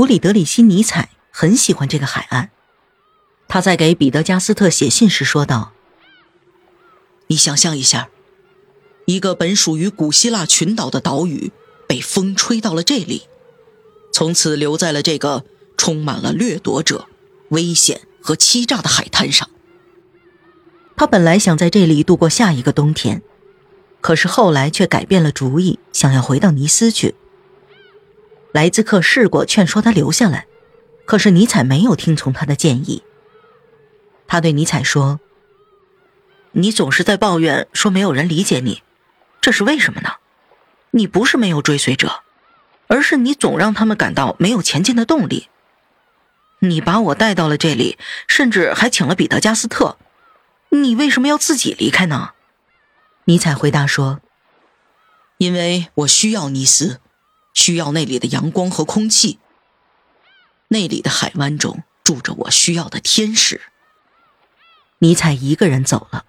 弗里德里希·尼采很喜欢这个海岸。他在给彼得加斯特写信时说道：“你想象一下，一个本属于古希腊群岛的岛屿，被风吹到了这里，从此留在了这个充满了掠夺者、危险和欺诈的海滩上。他本来想在这里度过下一个冬天，可是后来却改变了主意，想要回到尼斯去。莱兹克试过劝说他留下来，可是尼采没有听从他的建议。”他对尼采说：“你总是在抱怨说没有人理解你，这是为什么呢？你不是没有追随者，而是你总让他们感到没有前进的动力。你把我带到了这里，甚至还请了彼得加斯特，你为什么要自己离开呢？”尼采回答说：“因为我需要尼斯，需要那里的阳光和空气。那里的海湾中住着我需要的天使。”尼采一个人走了，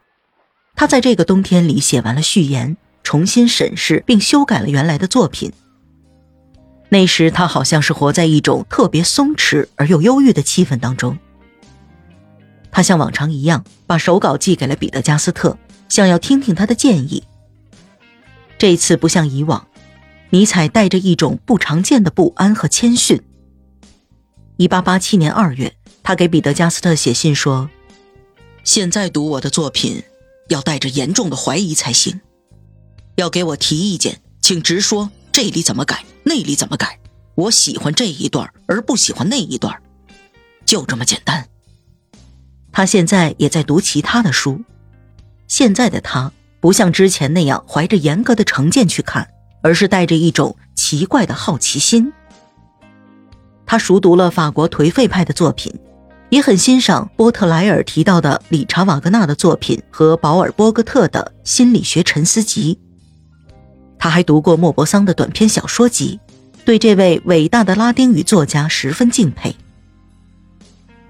他在这个冬天里写完了序言，重新审视并修改了原来的作品。那时他好像是活在一种特别松弛而又忧郁的气氛当中。他像往常一样把手稿寄给了彼得加斯特，想要听听他的建议。这次不像以往，尼采带着一种不常见的不安和谦逊。一八八七年二月，他给彼得加斯特写信说。现在读我的作品，要带着严重的怀疑才行。要给我提意见，请直说，这里怎么改，那里怎么改。我喜欢这一段，而不喜欢那一段，就这么简单。他现在也在读其他的书。现在的他不像之前那样怀着严格的成见去看，而是带着一种奇怪的好奇心。他熟读了法国颓废派的作品。也很欣赏波特莱尔提到的理查瓦格纳的作品和保尔波格特的心理学沉思集。他还读过莫泊桑的短篇小说集，对这位伟大的拉丁语作家十分敬佩。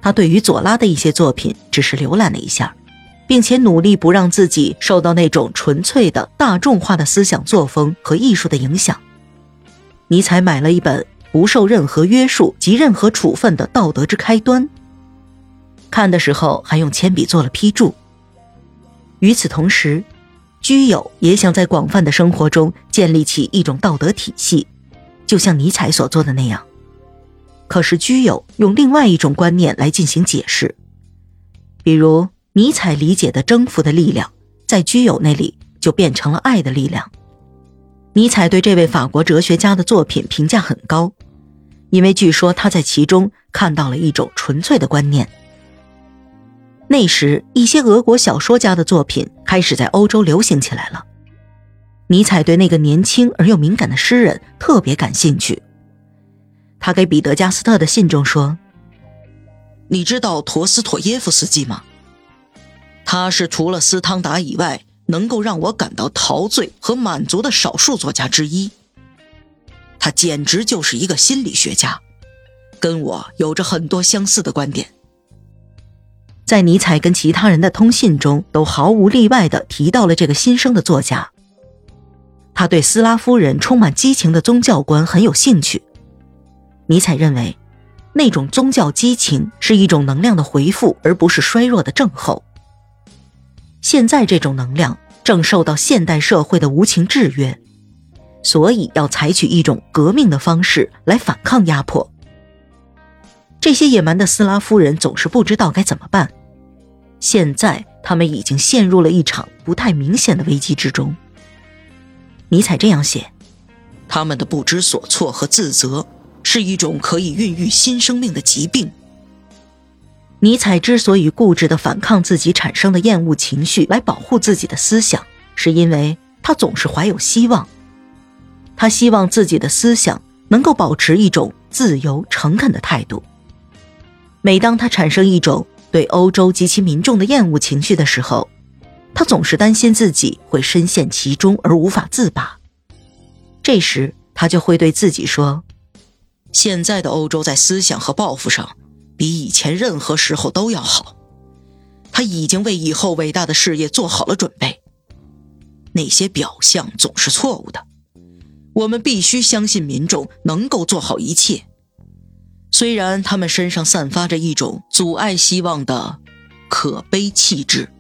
他对于左拉的一些作品只是浏览了一下，并且努力不让自己受到那种纯粹的大众化的思想作风和艺术的影响。尼采买了一本不受任何约束及任何处分的《道德之开端》。看的时候还用铅笔做了批注。与此同时，居友也想在广泛的生活中建立起一种道德体系，就像尼采所做的那样。可是居友用另外一种观念来进行解释，比如尼采理解的征服的力量，在居友那里就变成了爱的力量。尼采对这位法国哲学家的作品评价很高，因为据说他在其中看到了一种纯粹的观念。那时，一些俄国小说家的作品开始在欧洲流行起来了。尼采对那个年轻而又敏感的诗人特别感兴趣。他给彼得加斯特的信中说：“你知道陀思妥耶夫斯基吗？他是除了斯汤达以外，能够让我感到陶醉和满足的少数作家之一。他简直就是一个心理学家，跟我有着很多相似的观点。”在尼采跟其他人的通信中，都毫无例外地提到了这个新生的作家。他对斯拉夫人充满激情的宗教观很有兴趣。尼采认为，那种宗教激情是一种能量的回复，而不是衰弱的症候。现在这种能量正受到现代社会的无情制约，所以要采取一种革命的方式来反抗压迫。这些野蛮的斯拉夫人总是不知道该怎么办。现在他们已经陷入了一场不太明显的危机之中。尼采这样写：他们的不知所措和自责是一种可以孕育新生命的疾病。尼采之所以固执地反抗自己产生的厌恶情绪来保护自己的思想，是因为他总是怀有希望。他希望自己的思想能够保持一种自由、诚恳的态度。每当他产生一种对欧洲及其民众的厌恶情绪的时候，他总是担心自己会深陷其中而无法自拔。这时，他就会对自己说：“现在的欧洲在思想和抱负上，比以前任何时候都要好。他已经为以后伟大的事业做好了准备。那些表象总是错误的。我们必须相信民众能够做好一切。虽然他们身上散发着一种阻碍希望的可悲气质。